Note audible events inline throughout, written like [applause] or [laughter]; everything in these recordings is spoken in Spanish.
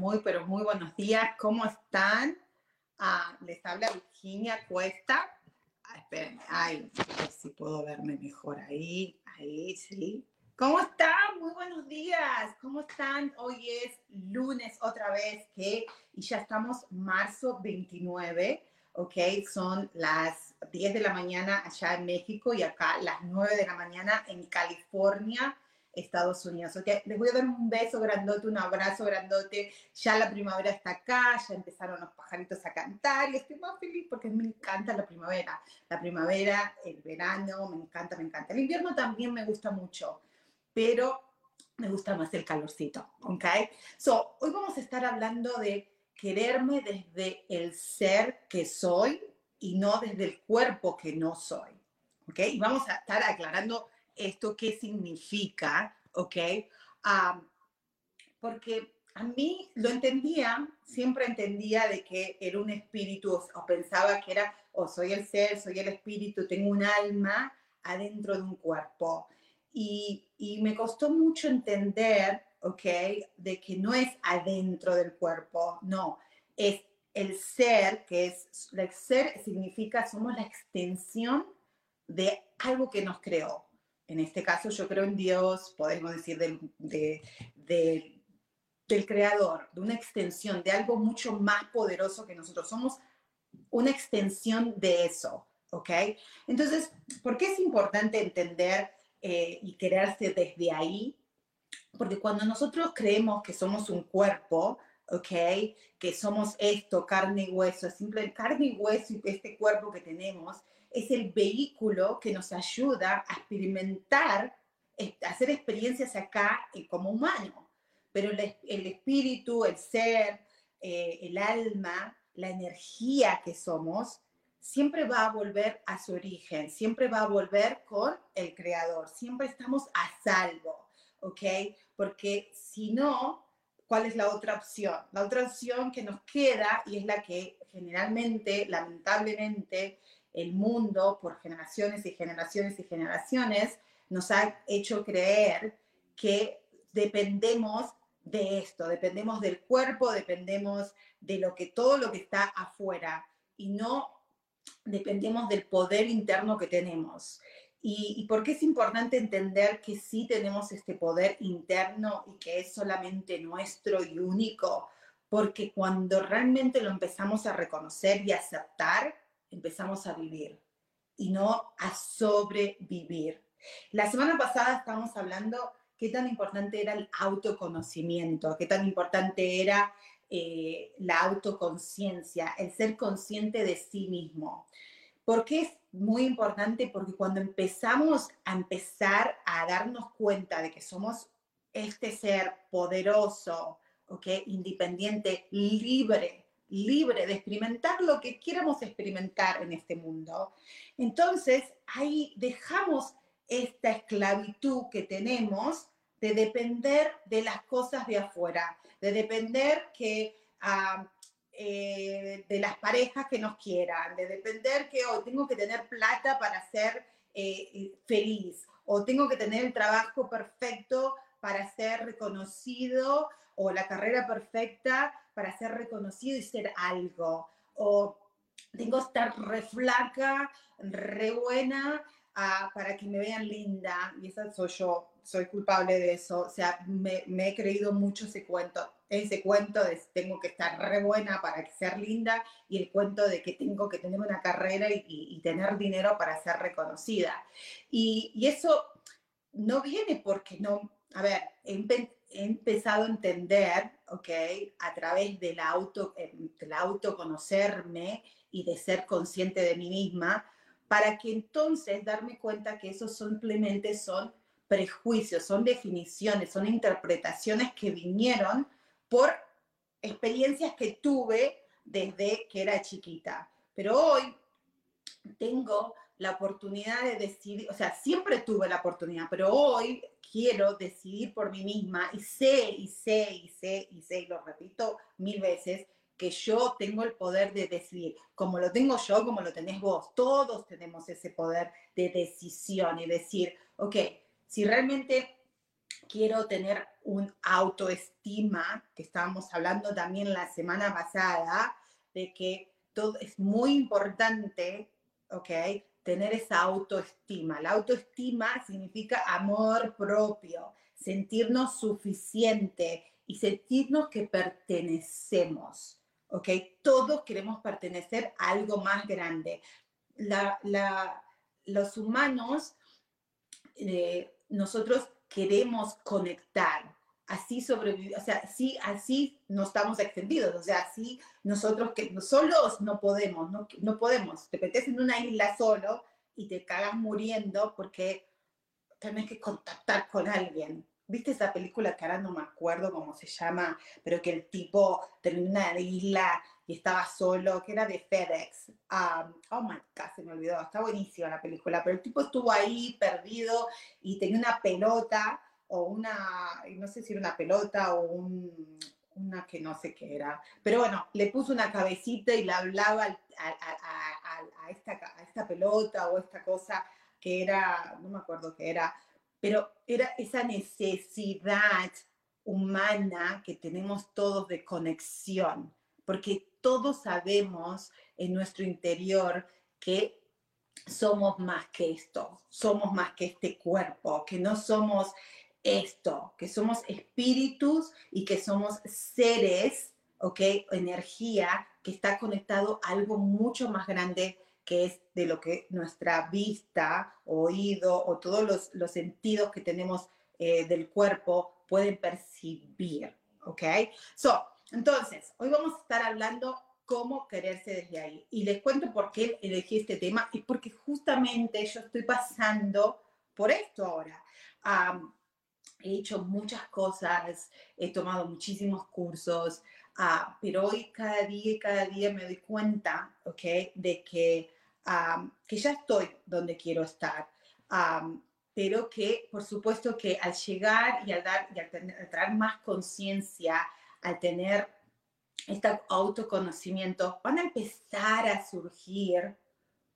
Muy, pero muy, buenos días. ¿Cómo están? Ah, les habla Virginia Cuesta. Ah, esperen, ay, a ver si puedo verme mejor ahí. Ahí, sí. ¿Cómo están? Muy buenos días. ¿Cómo están? Hoy es lunes otra vez, que y ya estamos marzo 29, ¿ok? Son las 10 de la mañana allá en México y acá las 9 de la mañana en California. Estados Unidos. Okay, les voy a dar un beso grandote, un abrazo grandote. Ya la primavera está acá, ya empezaron los pajaritos a cantar y estoy más feliz porque me encanta la primavera. La primavera, el verano, me encanta, me encanta. El invierno también me gusta mucho, pero me gusta más el calorcito, ¿ok? So, hoy vamos a estar hablando de quererme desde el ser que soy y no desde el cuerpo que no soy, ¿ok? Y vamos a estar aclarando esto qué significa, ¿ok? porque a mí lo entendía, siempre entendía de que era un espíritu, o, pensaba que era, o soy el ser, soy el espíritu, tengo un alma adentro de un cuerpo. Y, y me costó mucho entender, ¿ok? De que no es adentro del cuerpo, no, es el ser, que es, el ser significa, somos la extensión de algo que nos creó, en este caso yo creo en Dios, podemos decir del, del creador, de una extensión, de algo mucho más poderoso que nosotros. Somos una extensión de eso, ¿ok? Entonces, ¿por qué es importante entender eh, y quererse desde ahí? Porque cuando nosotros creemos que somos un cuerpo, ¿ok? Que somos esto, carne y hueso, es simple carne y hueso este cuerpo que tenemos, es el vehículo que nos ayuda a experimentar, a hacer experiencias acá eh, como humano. Pero el, espíritu, el ser, eh, el alma, la energía que somos, siempre va a volver a su origen, siempre va a volver con el creador, siempre estamos a salvo, ¿ok? Porque si no, ¿cuál es la otra opción? La otra opción que nos queda y es la que generalmente, lamentablemente, el mundo por generaciones y generaciones y generaciones nos ha hecho creer que dependemos de esto, dependemos del cuerpo, dependemos de lo que todo lo que está afuera y no dependemos del poder interno que tenemos. Y, y por qué es importante entender que sí tenemos este poder interno y que es solamente nuestro y único, porque cuando realmente lo empezamos a reconocer y aceptar, empezamos a vivir y no a sobrevivir. La semana pasada estábamos hablando qué tan importante era el autoconocimiento, qué tan importante era eh, la autoconciencia, el ser consciente de sí mismo. ¿Por qué es muy importante? Porque cuando empezamos a empezar a darnos cuenta de que somos este ser poderoso, ¿okay? independiente, libre, libre de experimentar lo que quieramos experimentar en este mundo, entonces ahí dejamos esta esclavitud que tenemos de depender de las cosas de afuera, de depender que, ah, eh, de las parejas que nos quieran, de depender que hoy tengo que tener plata para ser eh, feliz o tengo que tener el trabajo perfecto para ser reconocido o la carrera perfecta para ser reconocido y ser algo. O tengo que estar re flaca, re buena, ah, para que me vean linda. Y esa soy yo soy culpable de eso. O sea, me, he creído mucho ese cuento. Ese cuento de tengo que estar re buena para ser linda y el cuento de que tengo que tener una carrera y, tener dinero para ser reconocida. Y, y, eso no viene porque no, a ver, he, empezado a entender, ¿ok? A través del, auto, eh, del autoconocerme y de ser consciente de mí misma, para que entonces darme cuenta que esos simplemente son prejuicios, son definiciones, son interpretaciones que vinieron por experiencias que tuve desde que era chiquita. Pero hoy tengo la oportunidad de decidir, o sea, siempre tuve la oportunidad, pero hoy quiero decidir por mí misma y sé, y sé, y sé, y sé, y lo repito mil veces, que yo tengo el poder de decidir, como lo tengo yo, como lo tenés vos, todos tenemos ese poder de decisión y decir, ok, si realmente quiero tener un autoestima, que estábamos hablando también la semana pasada, de que todo es muy importante, ok, tener esa autoestima. La autoestima significa amor propio, sentirnos suficiente y sentirnos que pertenecemos. ¿ok? Todos queremos pertenecer a algo más grande. los humanos, eh, nosotros queremos conectar, así sobrevivir, o sea, así, así no estamos extendidos, o sea, así nosotros que solos no podemos, no, no podemos, te metes en una isla solo y te cagas muriendo porque tenés que contactar con alguien, ¿Viste esa película que ahora no me acuerdo cómo se llama, pero que el tipo terminó en una isla y estaba solo, que era de FedEx? Um, oh my God, se me olvidó, está buenísima la película, pero el tipo estuvo ahí perdido y tenía una pelota o una, no sé si era una pelota o un, una que no sé qué era, pero bueno, le puso una cabecita y le hablaba a, esta, a esta pelota o esta cosa que era, no me acuerdo qué era, pero era esa necesidad humana que tenemos todos de conexión, porque todos sabemos en nuestro interior que somos más que esto, somos más que este cuerpo, que no somos esto, que somos espíritus y que somos seres, ¿ok? Energía que está conectado a algo mucho más grande que es de lo que nuestra vista, oído o todos los, los sentidos que tenemos eh, del cuerpo pueden percibir, ¿ok? So, entonces, hoy vamos a estar hablando cómo quererse desde ahí. Y les cuento por qué elegí este tema y porque justamente yo estoy pasando por esto ahora. He hecho muchas cosas, he tomado muchísimos cursos, uh, pero hoy cada día y cada día me doy cuenta, ¿ok? De que que ya estoy donde quiero estar, pero que por supuesto que al llegar y al, dar, y al, traer más conciencia, al tener este autoconocimiento, van a empezar a surgir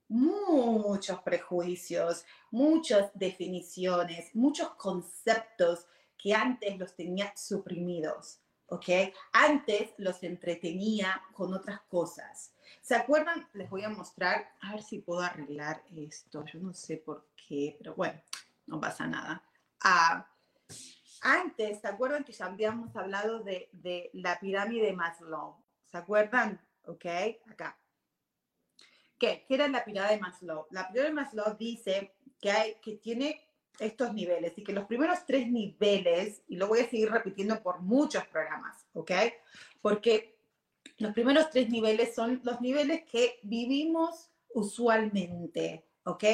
muchos prejuicios, muchas definiciones, muchos conceptos que antes los tenía suprimidos, ¿ok? Antes los entretenía con otras cosas. ¿Se acuerdan? Les voy a mostrar, a ver si puedo arreglar esto. Yo no sé por qué, pero bueno, no pasa nada. Ah, antes, ¿se acuerdan que ya habíamos hablado de, de la pirámide de Maslow? ¿Se acuerdan? Ok, acá. ¿Qué? ¿Qué era la pirámide de Maslow? La pirámide de Maslow dice que, hay, que tiene estos niveles y que los primeros tres niveles, y lo voy a seguir repitiendo por muchos programas, ¿ok? Porque los primeros tres niveles son los niveles que vivimos usualmente, ¿ok?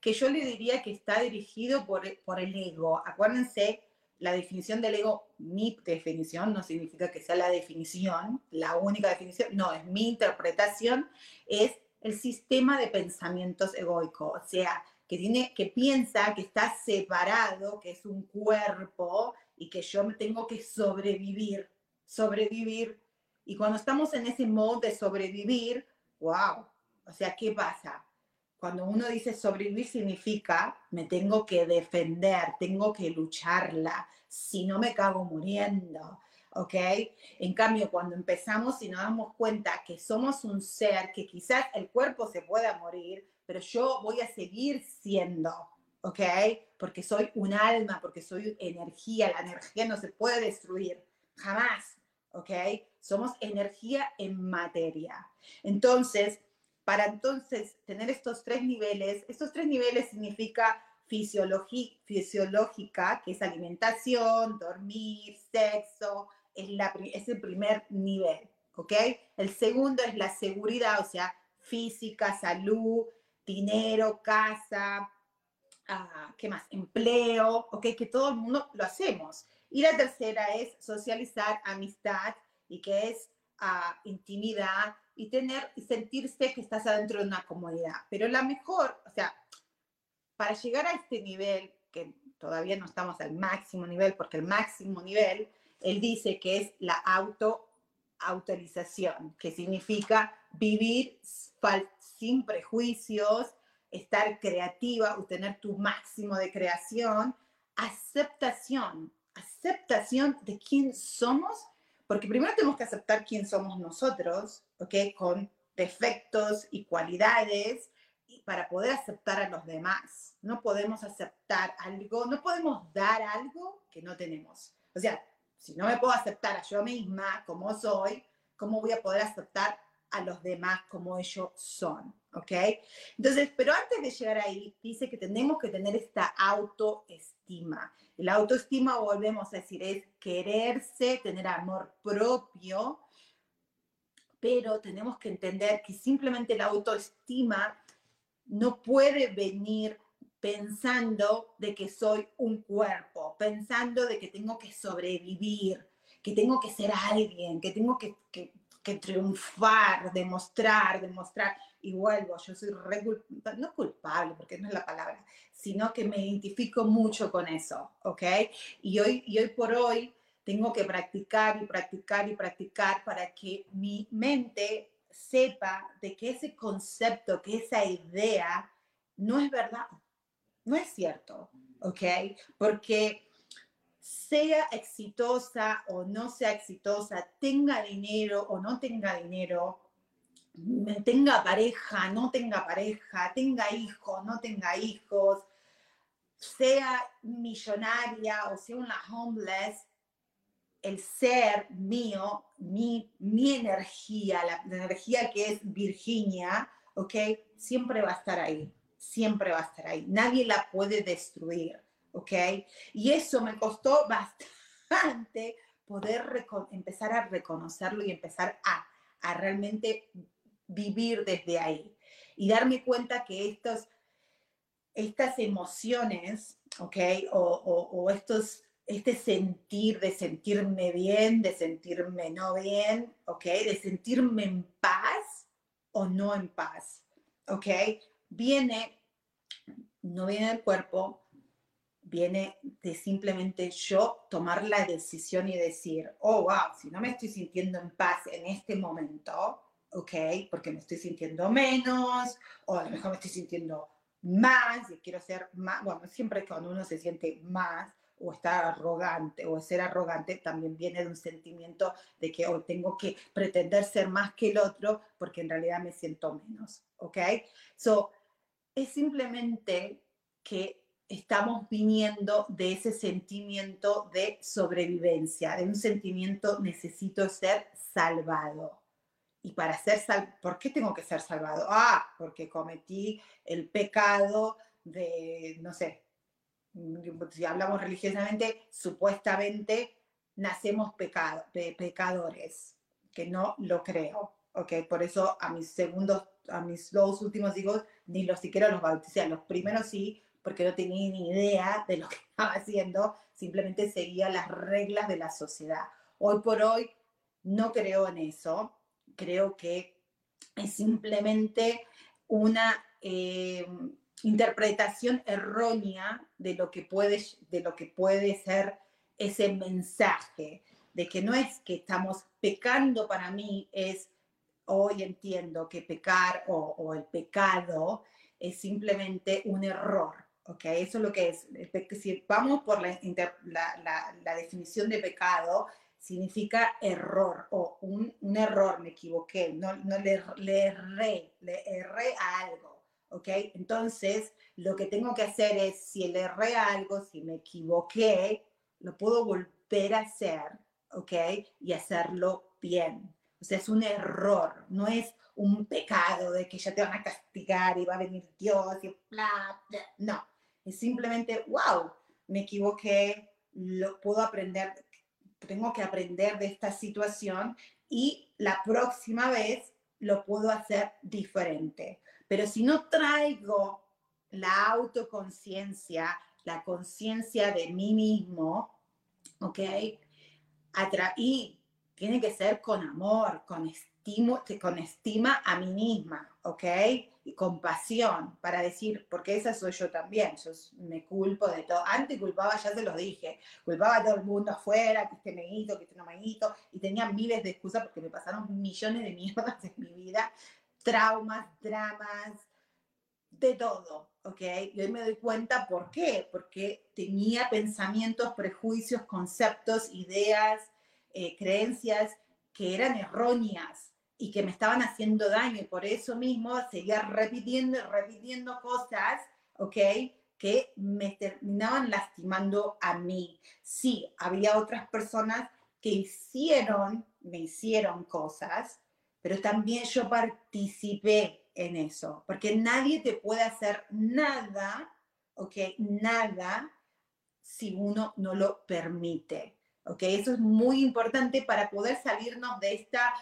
Que yo le diría que está dirigido por, por el ego. Acuérdense, la definición del ego, mi definición, no significa que sea la definición, la única definición, no, es mi interpretación, es el sistema de pensamientos egoico, o sea, que, tiene, que piensa que está separado, que es un cuerpo y que yo me tengo que sobrevivir, sobrevivir y cuando estamos en ese modo de sobrevivir, wow, o sea, ¿qué pasa? Cuando uno dice sobrevivir significa me tengo que defender, tengo que lucharla, si no me cago muriendo, ¿ok? En cambio, cuando empezamos y nos damos cuenta que somos un ser, que quizás el cuerpo se pueda morir, pero yo voy a seguir siendo, ¿ok? Porque soy un alma, porque soy energía, la energía no se puede destruir, jamás, ¿ok? Somos energía en materia. Entonces, para entonces tener estos tres niveles, estos tres niveles significa fisiológica, que es alimentación, dormir, sexo, es, la, es el primer nivel, ¿ok? El segundo es la seguridad, o sea, física, salud, dinero, casa, ah, ¿qué más? Empleo, ¿ok? Que todo el mundo lo hacemos. Y la tercera es socializar, amistad, y que es uh, intimidad y tener y sentirse que estás adentro de una comunidad. Pero la mejor, o sea, para llegar a este nivel, que todavía no estamos al máximo nivel, porque el máximo nivel, él dice que es la auto autorización, que significa vivir sin prejuicios, estar creativa, tener tu máximo de creación, aceptación, aceptación de quién somos, porque primero tenemos que aceptar quién somos nosotros, ¿ok? Con defectos y cualidades, para poder aceptar a los demás. No podemos aceptar algo, no podemos dar algo que no tenemos. O sea, si no me puedo aceptar a yo misma como soy, ¿cómo voy a poder aceptar a los demás como ellos son? ¿Ok? Entonces, pero antes de llegar ahí, dice que tenemos que tener esta autoestima. La autoestima, volvemos a decir, es quererse, tener amor propio, pero tenemos que entender que simplemente la autoestima no puede venir pensando de que soy un cuerpo, pensando de que tengo que sobrevivir, que tengo que ser alguien, que tengo que, que, triunfar, demostrar, demostrar. Y vuelvo, yo soy re no culpable, porque no es la palabra, sino que me identifico mucho con eso, ¿ok? Y hoy, y hoy por hoy tengo que practicar y practicar y practicar para que mi mente sepa de que ese concepto, que esa idea no es verdad, no es cierto, ¿ok? Porque sea exitosa o no sea exitosa, tenga dinero o no tenga dinero, tenga pareja, no tenga pareja, tenga hijos, no tenga hijos, sea millonaria o sea una homeless, el ser mío, mi, mi energía, la, energía que es Virginia, ¿ok? Siempre va a estar ahí, siempre va a estar ahí. Nadie la puede destruir, ¿ok? Y eso me costó [laughs] bastante poder empezar a reconocerlo y empezar a, a realmente vivir desde ahí. Y darme cuenta que estos, estas emociones, ¿ok? O, estos este sentir de sentirme bien, de sentirme no bien, ¿ok? De sentirme en paz o no en paz, ¿ok? Viene, no viene del cuerpo, viene de simplemente yo tomar la decisión y decir, oh, wow, si no me estoy sintiendo en paz en este momento, ¿ok? Porque me estoy sintiendo menos, o a lo mejor me estoy sintiendo más y quiero ser más, bueno, siempre cuando uno se siente más, o estar arrogante o ser arrogante también viene de un sentimiento de que hoy tengo que pretender ser más que el otro porque en realidad me siento menos, ¿ok? So, es simplemente que estamos viniendo de ese sentimiento de sobrevivencia, de un sentimiento necesito ser salvado. Y para ser salvado, ¿por qué tengo que ser salvado? Ah, porque cometí el pecado de, no sé, si hablamos religiosamente, supuestamente nacemos pecado, pecadores, que no lo creo. Okay, por eso a mis segundos, a mis dos últimos hijos, ni los siquiera los bauticé. Los primeros sí, porque no tenía ni idea de lo que [laughs] estaba haciendo, simplemente seguía las reglas de la sociedad. Hoy por hoy no creo en eso, creo que es simplemente una eh, interpretación errónea de lo que puede, de lo que puede ser ese mensaje, de que no es que estamos pecando para mí, es hoy entiendo que pecar o, el pecado es simplemente un error. ¿ok? Eso es lo que es. Si vamos por la, definición de pecado, significa error o un, error, me equivoqué, no, no le, le erré, le erré a algo. ¿ok? Entonces, lo que tengo que hacer es, si le erré algo, si me equivoqué, lo puedo volver a hacer, ¿ok? Y hacerlo bien. O sea, es un error, no es un pecado de que ya te van a castigar y va a venir Dios y bla, bla. No, es simplemente, wow, me equivoqué, lo puedo aprender, tengo que aprender de esta situación y la próxima vez lo puedo hacer diferente. Pero si no traigo la autoconciencia, la conciencia de mí mismo, ¿ok? y tiene que ser con amor, con estima, con estima a mí misma, ¿ok? Y compasión, para decir, porque esa soy yo también, yo me culpo de todo. Antes culpaba, ya se los dije, culpaba a todo el mundo afuera, que este me hizo, que este no me hizo, y tenía miles de excusas porque me pasaron millones de mierdas en mi vida, traumas, dramas, de todo, ¿ok? Y hoy me doy cuenta por qué, porque tenía pensamientos, prejuicios, conceptos, ideas, eh, creencias que eran erróneas y que me estaban haciendo daño y por eso mismo seguía repitiendo y repitiendo cosas, ¿ok? Que me terminaban lastimando a mí. Sí, había otras personas que hicieron, me hicieron cosas, pero también yo participé en eso, porque nadie te puede hacer nada, ¿ok? Nada si uno no lo permite. ¿Ok? Eso es muy importante para poder salirnos de esta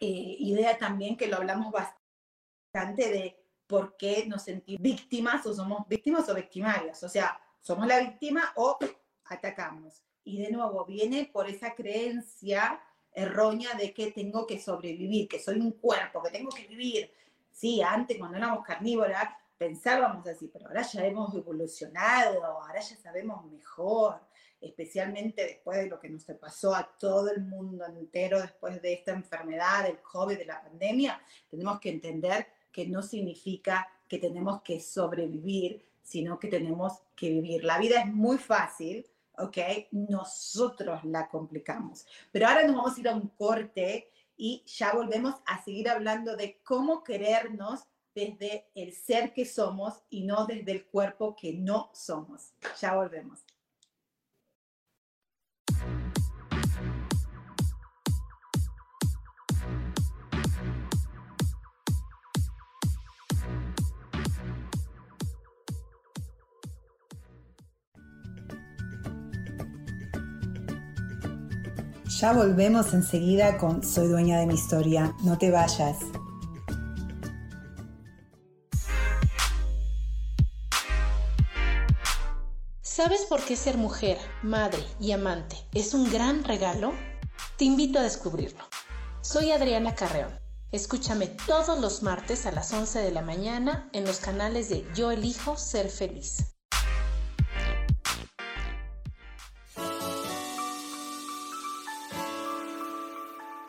eh, idea también que lo hablamos bastante de por qué nos sentimos víctimas o somos víctimas o victimarias. O sea, somos la víctima o atacamos. Y de nuevo, viene por esa creencia errónea de que tengo que sobrevivir, que soy un cuerpo, que tengo que vivir. Sí, antes cuando éramos carnívoras pensábamos así, pero ahora ya hemos evolucionado, ahora ya sabemos mejor especialmente después de lo que nos pasó a todo el mundo entero después de esta enfermedad, del COVID, de la pandemia, tenemos que entender que no significa que tenemos que sobrevivir, sino que tenemos que vivir. La vida es muy fácil, ¿ok? Nosotros la complicamos. Pero ahora nos vamos a ir a un corte y ya volvemos a seguir hablando de cómo querernos desde el ser que somos y no desde el cuerpo que no somos. Ya volvemos. Ya volvemos enseguida con Soy dueña de mi historia. No te vayas. ¿Sabes por qué ser mujer, madre y amante es un gran regalo? Te invito a descubrirlo. Soy Adriana Carreón. Escúchame todos los martes a las 11 de la mañana en los canales de Yo elijo ser feliz.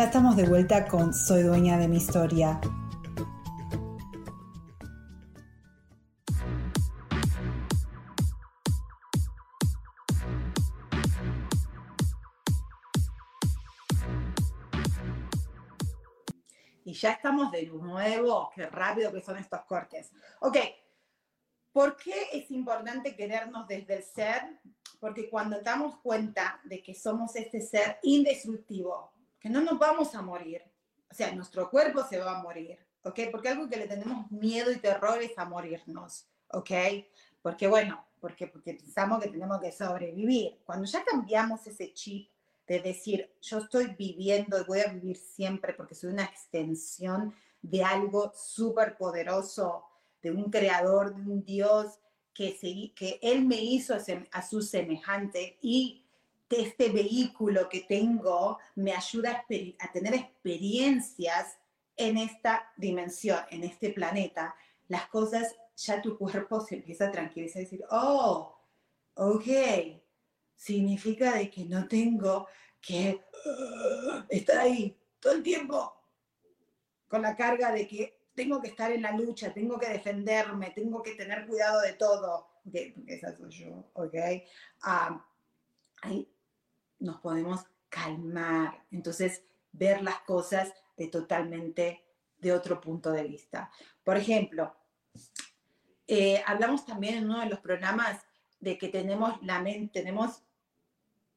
Ya estamos de vuelta con Soy dueña de mi historia. Y ya estamos de nuevo. Qué rápido que son estos cortes. Ok, ¿por qué es importante querernos desde el ser? Porque cuando damos cuenta de que somos este ser indestructivo, que no nos vamos a morir. O sea, nuestro cuerpo se va a morir, ¿ok? Porque algo que le tenemos miedo y terror es a morirnos, ¿ok? Porque bueno, porque, porque pensamos que tenemos que sobrevivir. Cuando ya cambiamos ese chip de decir, yo estoy viviendo y voy a vivir siempre porque soy una extensión de algo súper poderoso, de un creador, de un Dios que, que Él me hizo a su semejante y este vehículo que tengo me ayuda a, tener experiencias en esta dimensión, en este planeta, las cosas, ya tu cuerpo se empieza a tranquilizar y decir, oh, ok, significa de que no tengo que uh, estar ahí todo el tiempo con la carga de que tengo que estar en la lucha, tengo que defenderme, tengo que tener cuidado de todo, porque esa soy yo, ¿ok? Ah, nos podemos calmar, entonces ver las cosas de totalmente de otro punto de vista. Por ejemplo, eh, hablamos también en uno de los programas de que tenemos la mente, tenemos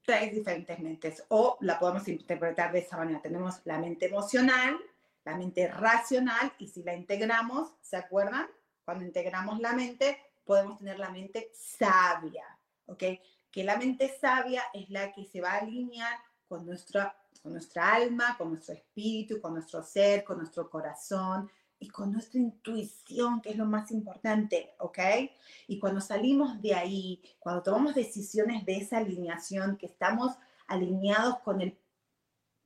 tres diferentes mentes, o la podemos interpretar de esa manera. Tenemos la mente emocional, la mente racional, y si la integramos, ¿se acuerdan? Cuando integramos la mente, podemos tener la mente sabia, ¿ok? Que la mente sabia es la que se va a alinear con nuestra, con nuestra alma, con nuestro espíritu, con nuestro ser, con nuestro corazón, y con nuestra intuición, que es lo más importante, ¿ok? Y cuando salimos de ahí, cuando tomamos decisiones de esa alineación, que estamos alineados con el,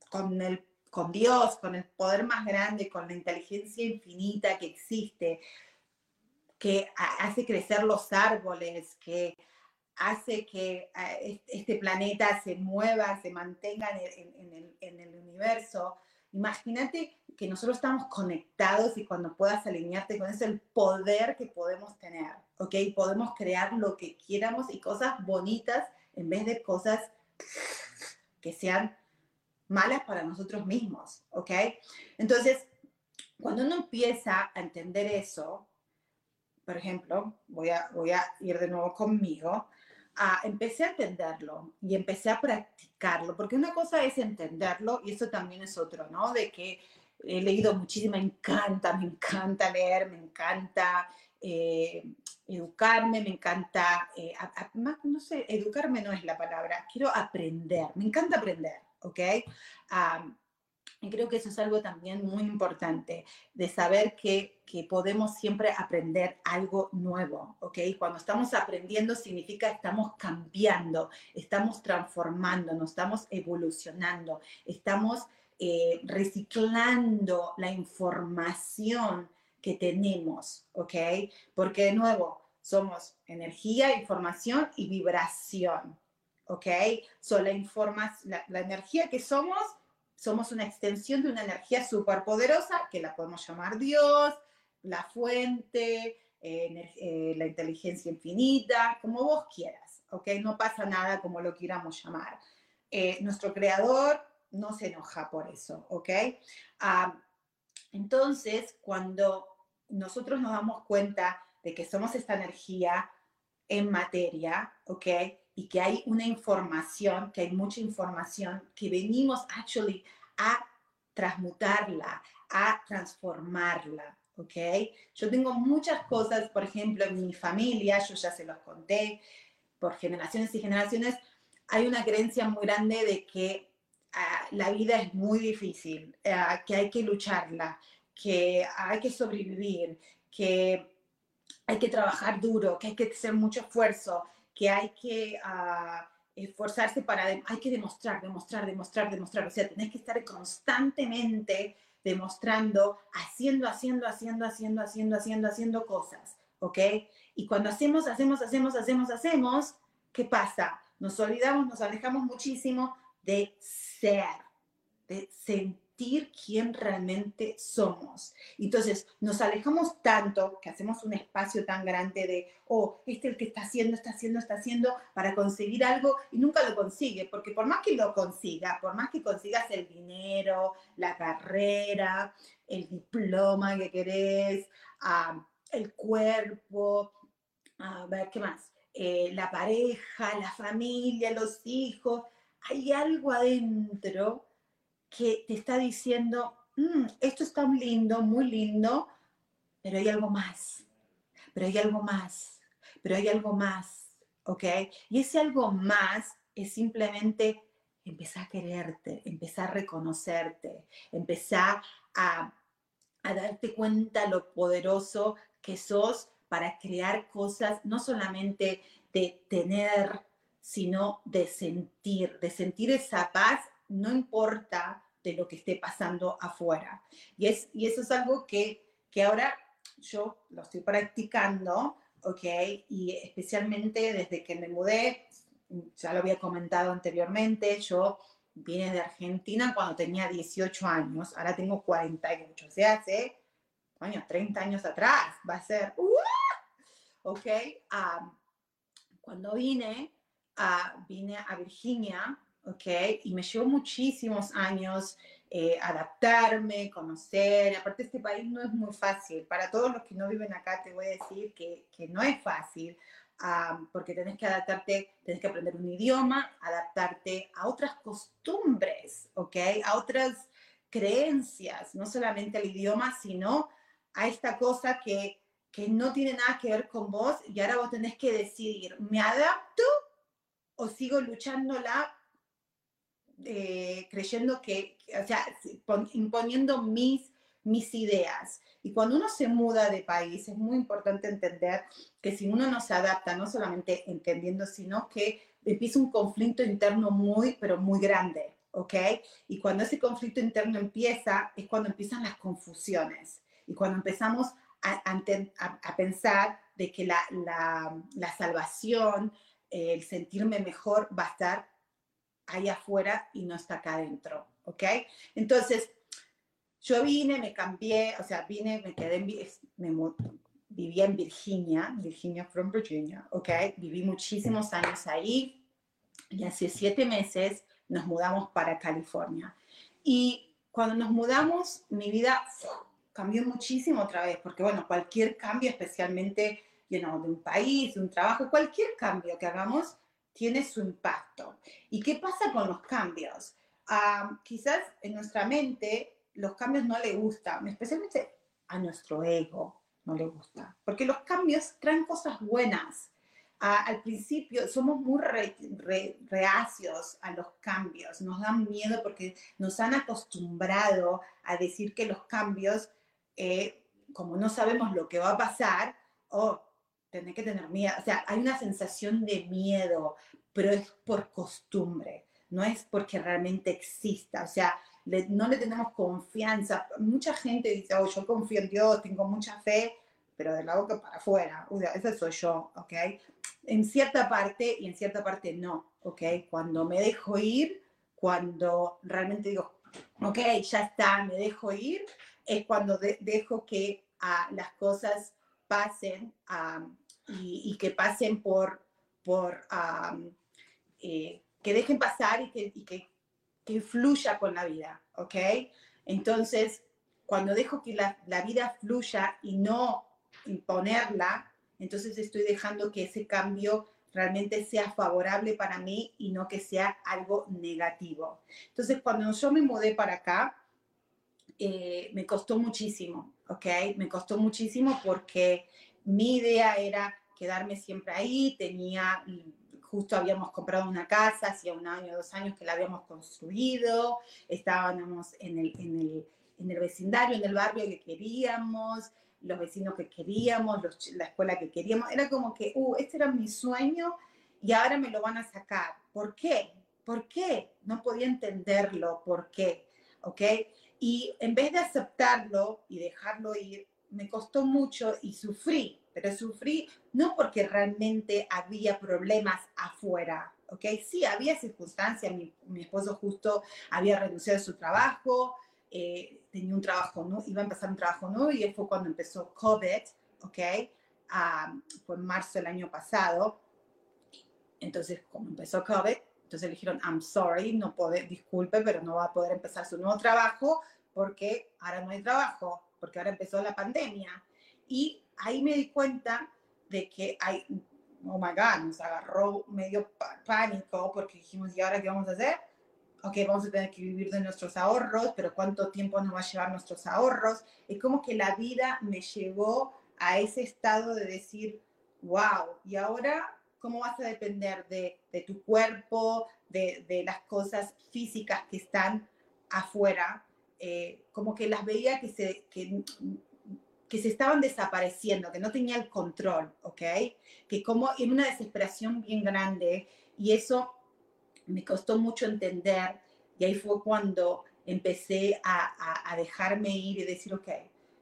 con el con Dios, con el poder más grande, con la inteligencia infinita que existe, que hace crecer los árboles, que hace que este planeta se mueva, se mantenga en, el, universo. Imagínate que nosotros estamos conectados y cuando puedas alinearte con eso, el poder que podemos tener, ¿ok? Podemos crear lo que quieramos y cosas bonitas en vez de cosas que sean malas para nosotros mismos, ¿ok? Entonces, cuando uno empieza a entender eso, por ejemplo, voy a ir de nuevo conmigo, empecé a entenderlo y empecé a practicarlo, porque una cosa es entenderlo y eso también es otro, ¿no? De que he leído muchísimo, me encanta, me encanta leer, me encanta eh, educarme, me encanta, eh, no sé, educarme no es la palabra, quiero aprender, me encanta aprender. ¿ok? Y creo que eso es algo también muy importante, de saber que, que, podemos siempre aprender algo nuevo, ¿ok? Cuando estamos aprendiendo significa estamos cambiando, estamos transformando, nos estamos evolucionando, estamos eh, reciclando la información que tenemos, ¿ok? Porque de nuevo, somos energía, información y vibración, ¿ok? So, la, la, la energía que somos, somos una extensión de una energía superpoderosa que la podemos llamar Dios, la fuente, eh, eh, la inteligencia infinita, como vos quieras, ¿ok? No pasa nada como lo queramos llamar. Eh, nuestro creador no se enoja por eso, ¿ok? Ah, entonces, cuando nosotros nos damos cuenta de que somos esta energía en materia, ¿ok? Y que hay una información, que hay mucha información, que venimos actually a transmutarla, a transformarla, ¿ok? Yo tengo muchas cosas, por ejemplo, en mi familia, yo ya se los conté, por generaciones y generaciones, hay una creencia muy grande de que ah, la vida es muy difícil, ah, que hay que lucharla, que hay que sobrevivir, que hay que trabajar duro, que hay que hacer mucho esfuerzo, que hay que ah, esforzarse para, hay que demostrar, demostrar, demostrar, demostrar. O sea, tenés que estar constantemente demostrando, haciendo, haciendo, haciendo, haciendo, haciendo, haciendo, haciendo cosas, ¿ok? Y cuando hacemos, hacemos, hacemos, hacemos, hacemos, ¿qué pasa? Nos olvidamos, nos alejamos muchísimo de ser, de sentir quién realmente somos. Entonces, nos alejamos tanto que hacemos un espacio tan grande de, oh, este es el que está haciendo, está haciendo, está haciendo para conseguir algo y nunca lo consigue, porque por más que lo consiga, por más que consigas el dinero, la carrera, el diploma que querés, ah, el cuerpo, ver, ¿qué más? Eh, la pareja, la familia, los hijos, hay algo adentro que te está diciendo, mm, esto está lindo, muy lindo, pero hay algo más, pero hay algo más, pero hay algo más, ¿ok? Y ese algo más es simplemente empezar a quererte, empezar a reconocerte, empezar a, a darte cuenta lo poderoso que sos para crear cosas, no solamente de tener sino de sentir, de sentir esa paz, no importa de lo que esté pasando afuera. Y, es, y eso es algo que, que ahora yo lo estoy practicando, ¿ok? Y especialmente desde que me mudé, ya lo había comentado anteriormente, yo vine de Argentina cuando tenía 18 años, ahora tengo 48, o sea, hace, años 30 años atrás, va a ser, ¿ok? cuando vine, uh, vine a Virginia, ¿ok? Y me llevó muchísimos años eh, adaptarme, conocer. Aparte, este país no es muy fácil. Para todos los que no viven acá, te voy a decir que, que no es fácil porque tenés que adaptarte, tenés que aprender un idioma, adaptarte a otras costumbres, ¿ok? A otras creencias, no solamente al idioma, sino a esta cosa que, que no tiene nada que ver con vos y ahora vos tenés que decidir, ¿me adapto o sigo luchándola eh, creyendo que, o sea, imponiendo mis, mis ideas? Y cuando uno se muda de país, es muy importante entender que si uno no se adapta, no solamente entendiendo, sino que empieza un conflicto interno muy, pero muy grande, ¿ok? Y cuando ese conflicto interno empieza, es cuando empiezan las confusiones. Y cuando empezamos a, pensar de que la, la, la salvación, el sentirme mejor va a estar ahí afuera y no está acá adentro, ¿ok? Entonces, yo vine, me cambié, o sea, vine, me quedé en, me, vivía en Virginia, Virginia from Virginia, ¿ok? Viví muchísimos años ahí y hace siete meses nos mudamos para California. Y cuando nos mudamos, mi vida cambió muchísimo otra vez, porque bueno, cualquier cambio, especialmente you know, de un país, de un trabajo, cualquier cambio que hagamos tiene su impacto. ¿Y qué pasa con los cambios? Ah, quizás en nuestra mente los cambios no le gustan, especialmente a nuestro ego no le gusta, porque los cambios traen cosas buenas. al principio somos muy reacios a los cambios, nos dan miedo porque nos han acostumbrado a decir que los cambios, eh, como no sabemos lo que va a pasar, oh, tenés que tener miedo, o sea, hay una sensación de miedo, pero es por costumbre, no es porque realmente exista, o sea, no le tenemos confianza. Mucha gente dice, oh, yo confío en Dios, tengo mucha fe, pero de la boca para afuera, o sea, ese soy yo, ¿ok? En cierta parte y en cierta parte no, ¿ok? Cuando me dejo ir, cuando realmente digo, ok, ya está, me dejo ir, es cuando dejo que uh, las cosas pasen y, que pasen por, por eh, que dejen pasar y que, y que que fluya con la vida, ¿ok? Entonces, cuando dejo que la, la vida fluya y no imponerla, entonces estoy dejando que ese cambio realmente sea favorable para mí y no que sea algo negativo. Entonces, cuando yo me mudé para acá, eh, me costó muchísimo, ¿ok? Me costó muchísimo porque mi idea era quedarme siempre ahí, tenía justo habíamos comprado una casa, hacía un año, dos años que la habíamos construido, estábamos en el, en el, en el vecindario, en el barrio que queríamos, los vecinos que queríamos, la escuela que queríamos. Era como que, uh, este era mi sueño y ahora me lo van a sacar. ¿Por qué? ¿Por qué? No podía entenderlo, ¿por qué? ¿Ok? Y en vez de aceptarlo y dejarlo ir, me costó mucho y sufrí pero sufrí no porque realmente había problemas afuera, ¿ok? Sí, había circunstancias, mi, mi esposo justo había reducido su trabajo, eh, tenía un trabajo, ¿no? iba a empezar un trabajo nuevo y fue cuando empezó COVID, ¿ok? fue en marzo del año pasado. Entonces, como empezó COVID, entonces le dijeron, I'm sorry, no puede, disculpe, pero no va a poder empezar su nuevo trabajo porque ahora no hay trabajo, porque ahora empezó la pandemia. Y ahí me di cuenta de que hay, oh my God, nos agarró medio pánico porque dijimos, ¿y ahora qué vamos a hacer? Ok, vamos a tener que vivir de nuestros ahorros, pero ¿cuánto tiempo nos va a llevar nuestros ahorros? Es como que la vida me llevó a ese estado de decir, wow, y ahora, ¿cómo vas a depender de, de tu cuerpo, de, de, las cosas físicas que están afuera? Eh, como que las veía que, se, que que se estaban desapareciendo, que no tenía el control, ¿ok? Que como en una desesperación bien grande, Y eso me costó mucho entender y ahí fue cuando empecé a, a, dejarme ir y decir, ok,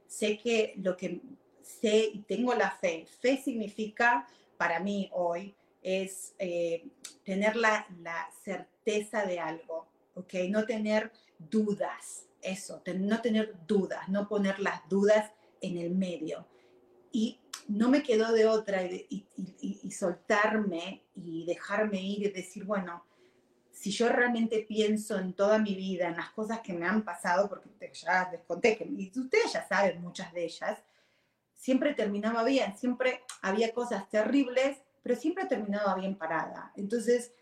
sé que lo que sé y tengo la fe. Fe significa para mí hoy es eh, tener la, la, certeza de algo, ¿ok? No tener dudas, eso, no tener dudas, no poner las dudas en el medio. Y no me quedó de otra y, y, soltarme y dejarme ir y decir, bueno, si yo realmente pienso en toda mi vida, en las cosas que me han pasado, porque ya les conté que y ustedes ya saben muchas de ellas, siempre terminaba bien, siempre había cosas terribles, pero siempre terminaba bien parada. Entonces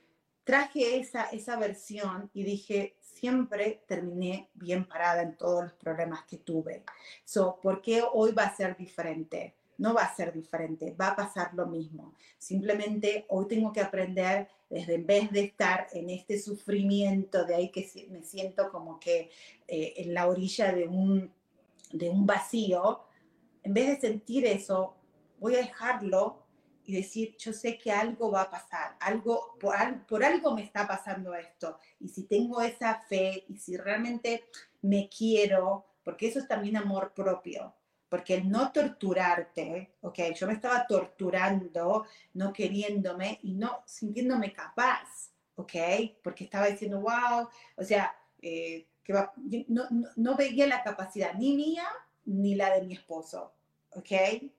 traje esa, esa versión y dije, siempre terminé bien parada en todos los problemas que tuve. So, ¿Por qué hoy va a ser diferente? No va a ser diferente, va a pasar lo mismo. Simplemente hoy tengo que aprender desde en vez de estar en este sufrimiento, de ahí que me siento como que eh, en la orilla de un, de un vacío, en vez de sentir eso, voy a dejarlo y decir, yo sé que algo va a pasar, algo, por, algo me está pasando esto. Y si tengo esa fe y si realmente me quiero, porque eso es también amor propio, porque no torturarte, ok, yo me estaba torturando, no queriéndome y no sintiéndome capaz, ok, porque estaba diciendo, wow, o sea, eh, que no, no, no veía la capacidad ni mía ni la de mi esposo. ¿ok?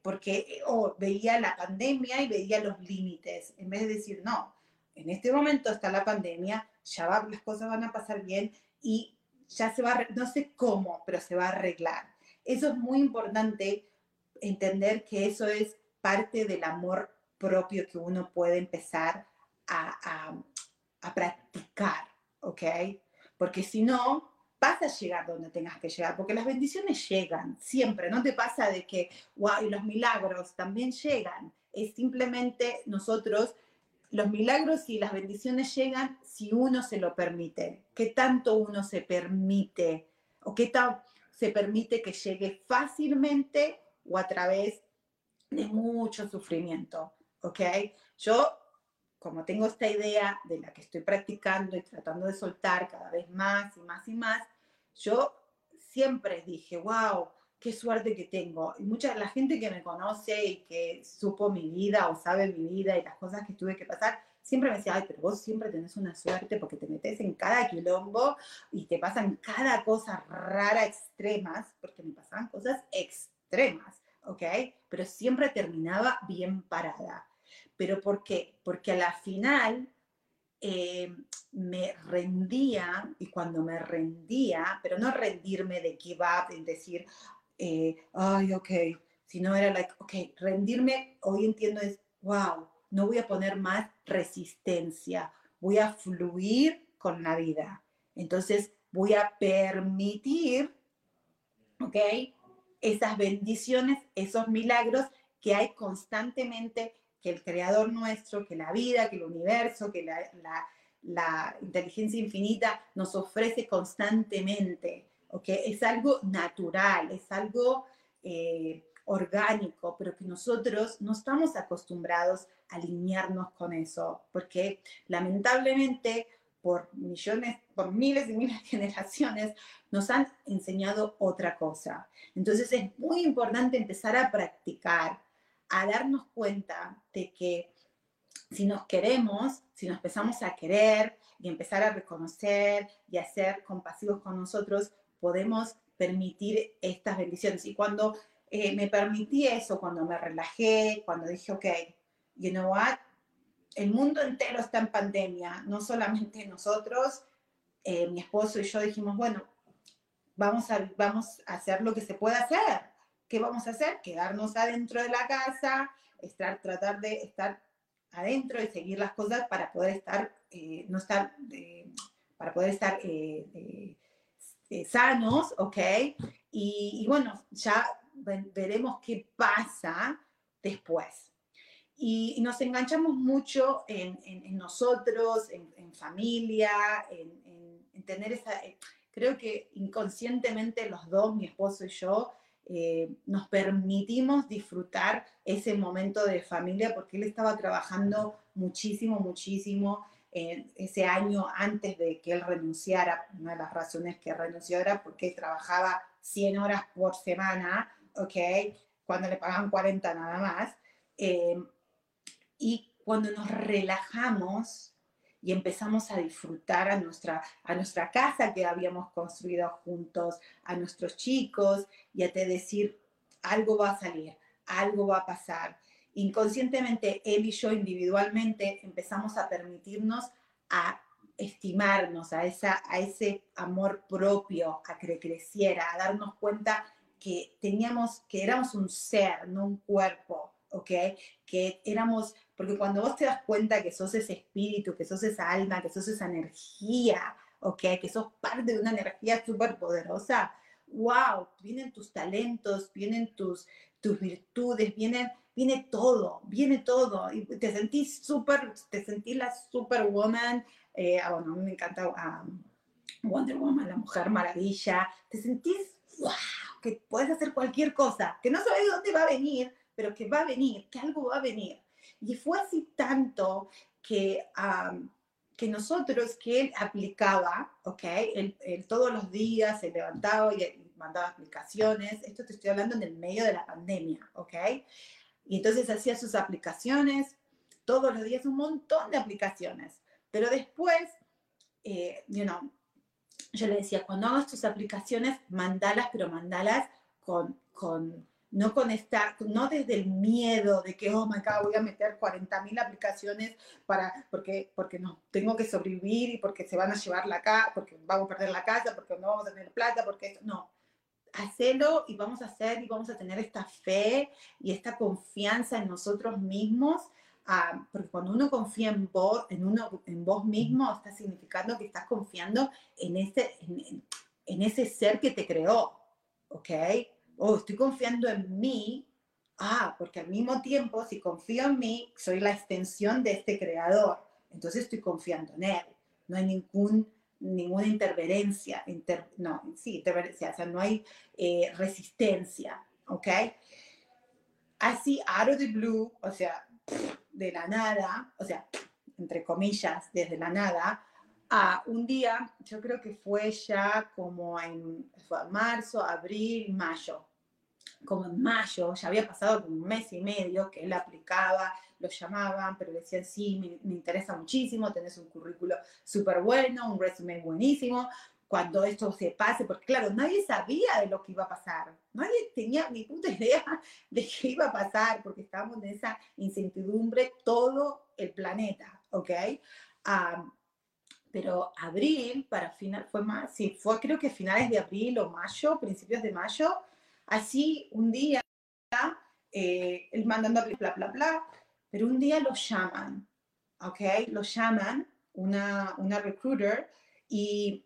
Porque oh, veía la pandemia y veía los límites, en vez de decir, no, en este momento está la pandemia, ya va, las cosas van a pasar bien y ya se va, no sé cómo, pero se va a arreglar. Eso es muy importante, entender que eso es parte del amor propio que uno puede empezar a, a practicar, ¿ok? Porque si no, vas a llegar donde tengas que llegar, porque las bendiciones llegan siempre, no te pasa de que, wow, y los milagros también llegan, es simplemente nosotros, los milagros y las bendiciones llegan si uno se lo permite, qué tanto uno se permite, o qué tal se permite que llegue fácilmente o a través de mucho sufrimiento, ¿ok? Yo como tengo esta idea de la que estoy practicando y tratando de soltar cada vez más y más y más, yo siempre dije, wow, qué suerte que tengo. Y mucha la gente que me conoce y que supo mi vida o sabe mi vida y las cosas que tuve que pasar, siempre me decía, ay, pero vos siempre tenés una suerte porque te metes en cada quilombo y te pasan cada cosa rara, extremas, porque me pasaban cosas extremas, ¿ok? Pero siempre terminaba bien parada. ¿Pero por qué? Porque a la final eh, me rendía y cuando me rendía, pero no rendirme de give up, en decir, eh, ay, ok, sino era like, ok, rendirme, hoy entiendo es, wow, no voy a poner más resistencia, voy a fluir con la vida. Entonces voy a permitir, ok, esas bendiciones, esos milagros que hay constantemente que el creador nuestro, que la vida, que el universo, que la, inteligencia infinita nos ofrece constantemente. ¿okay? Es algo natural, es algo eh, orgánico, pero que nosotros no estamos acostumbrados a alinearnos con eso, porque lamentablemente por millones, por miles y miles de generaciones, nos han enseñado otra cosa. Entonces es muy importante empezar a practicar a darnos cuenta de que si nos queremos, si nos empezamos a querer y empezar a reconocer y a ser compasivos con nosotros, podemos permitir estas bendiciones. Y cuando eh, me permití eso, cuando me relajé, cuando dije, ok, you know what, el mundo entero está en pandemia, no solamente nosotros, eh, mi esposo y yo dijimos, bueno, vamos a, vamos a hacer lo que se puede hacer. ¿Qué vamos a hacer? Quedarnos adentro de la casa, estar, tratar de estar adentro y seguir las cosas para poder estar, eh, no estar, eh, para poder estar eh, sanos, ¿ok? Y, bueno, ya veremos qué pasa después. Y, nos enganchamos mucho en, nosotros, en, familia, en, en, tener esa... Creo que inconscientemente los dos, mi esposo y yo, eh, nos permitimos disfrutar ese momento de familia porque él estaba trabajando muchísimo, muchísimo ese año antes de que él renunciara. Una de las razones que renunció era porque trabajaba 100 horas por semana, ¿ok? Cuando le pagaban 40 nada más. Eh, y cuando nos relajamos y empezamos a disfrutar a nuestra, a nuestra casa que habíamos construido juntos, a nuestros chicos, y a te decir, algo va a salir, algo va a pasar. Inconscientemente, él y yo individualmente empezamos a permitirnos a estimarnos, a, esa, a ese amor propio, a que creciera, a darnos cuenta que teníamos, que éramos un ser, no un cuerpo, ¿ok? Que éramos, porque cuando vos te das cuenta que sos ese espíritu, que sos esa alma, que sos esa energía, ¿ok? Que sos parte de una energía súper poderosa, wow, vienen tus talentos, vienen tus, tus virtudes, vienen, viene todo, viene todo, y te sentís súper, te sentís la superwoman, eh, ah, bueno, a mí me encanta um, Wonder Woman, la mujer maravilla, te sentís, wow, que puedes hacer cualquier cosa, que no sabes dónde va a venir, pero que va a venir, que algo va a venir. Y fue así tanto que, que nosotros, que él aplicaba, ¿ok? Él, todos los días se levantaba y mandaba aplicaciones, esto te estoy hablando en el medio de la pandemia, ¿ok? Y entonces hacía sus aplicaciones, todos los días un montón de aplicaciones. Pero después, eh, you know, yo le decía, cuando hagas tus aplicaciones, mandalas, pero mandalas con, con no con estar, no desde el miedo de que, oh my God, voy a meter 40 mil aplicaciones para, porque, porque no, tengo que sobrevivir y porque se van a llevar la casa, porque vamos a perder la casa, porque no vamos a tener plata, porque esto, no. Hacelo y vamos a hacer y vamos a tener esta fe y esta confianza en nosotros mismos, ah, porque cuando uno confía en vos, en, uno, en vos mismo, está significando que estás confiando en ese, en, en ese ser que te creó, ¿ok? Oh, estoy confiando en mí, ah, porque al mismo tiempo, si confío en mí, soy la extensión de este creador, entonces estoy confiando en él. No hay ningún, ninguna interferencia, no, sí, interferencia, o sea, no hay eh, resistencia, ¿ok? Así, out of the blue, o sea, de la nada, o sea, entre comillas, desde la nada, un día, yo creo que fue ya como en marzo, abril, mayo. Como en mayo, ya había pasado un mes y medio que él aplicaba, lo llamaban, pero le decían, sí, me, me interesa muchísimo, tenés un currículo súper bueno, un resumen buenísimo, cuando esto se pase, porque claro, nadie sabía de lo que iba a pasar, nadie tenía ni puta idea de qué iba a pasar, porque estábamos en esa incertidumbre todo el planeta, ¿ok? Pero abril, para final, fue más, sí, fue creo que finales de abril o mayo, principios de mayo, así un día, eh, él mandando bla, bla, bla, pero un día lo llaman, ¿ok? Lo llaman, una, una recruiter, y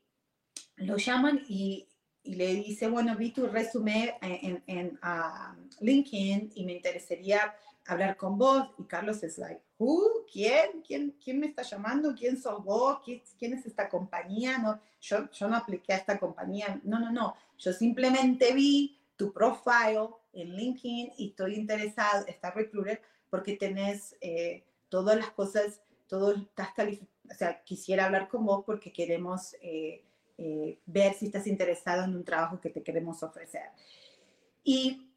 lo llaman y, y le dice, bueno, vi tu resumen en, en ah, LinkedIn y me interesaría hablar con vos. Y Carlos es like, ¿Who? ¿Quién? ¿Quién? ¿Quién me está llamando? ¿Quién sos vos? ¿Quién, es esta compañía? No, yo, yo no apliqué a esta compañía. No, no, no. Yo simplemente vi tu profile en LinkedIn y estoy interesado, está recruiter, porque tenés eh, todas las cosas, todo estás o sea, quisiera hablar con vos porque queremos eh, eh, ver si estás interesado en un trabajo que te queremos ofrecer. Y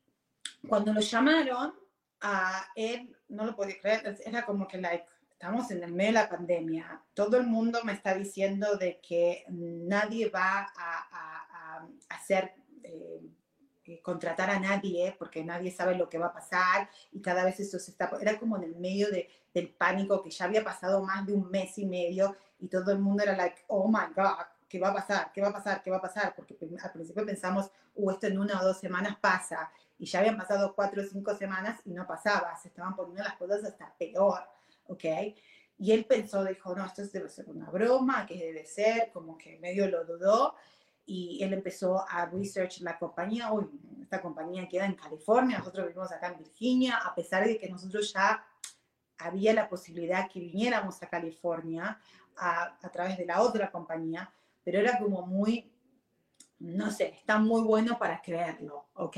cuando lo llamaron, a él no lo podía creer, era como que, like, estamos en el medio de la pandemia, todo el mundo me está diciendo de que nadie va a, hacer, eh, eh, contratar a nadie porque nadie sabe lo que va a pasar y cada vez eso se está, era como en el medio de, del pánico que ya había pasado más de un mes y medio y todo el mundo era like, oh my God, ¿qué va a pasar? ¿Qué va a pasar? ¿Qué va a pasar? Porque al principio pensamos, uh, esto en una o dos semanas pasa y ya habían pasado cuatro o cinco semanas y no pasaba, se estaban poniendo las cosas hasta peor, ¿ok? Y él pensó, dijo, no, esto debe ser una broma, que debe ser, como que medio lo dudó, y él empezó a research la compañía, uy, esta compañía queda en California, nosotros vivimos acá en Virginia, a pesar de que nosotros ya había la posibilidad que viniéramos a California a, a través de la otra compañía, pero era como muy no sé, está muy bueno para creerlo, ¿ok?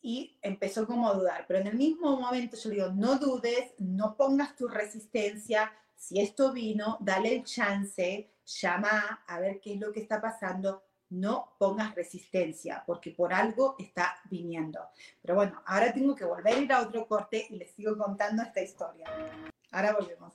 Y empezó como a dudar, pero en el mismo momento yo digo, no dudes, no pongas tu resistencia, si esto vino, dale el chance, llama a ver qué es lo que está pasando, no pongas resistencia, porque por algo está viniendo. Pero bueno, ahora tengo que volver a ir a otro corte y les sigo contando esta historia. Ahora volvemos.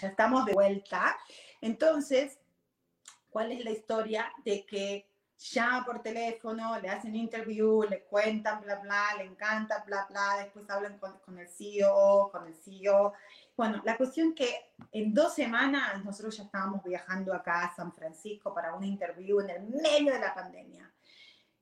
Ya estamos de vuelta. Entonces, ¿cuál es la historia de que llama por teléfono, le hacen interview, le cuentan, bla, bla, le encanta, bla, bla, después hablan con, el CEO, con el CEO. Bueno, la cuestión que en dos semanas nosotros ya estábamos viajando acá a San Francisco para un interview en el medio de la pandemia.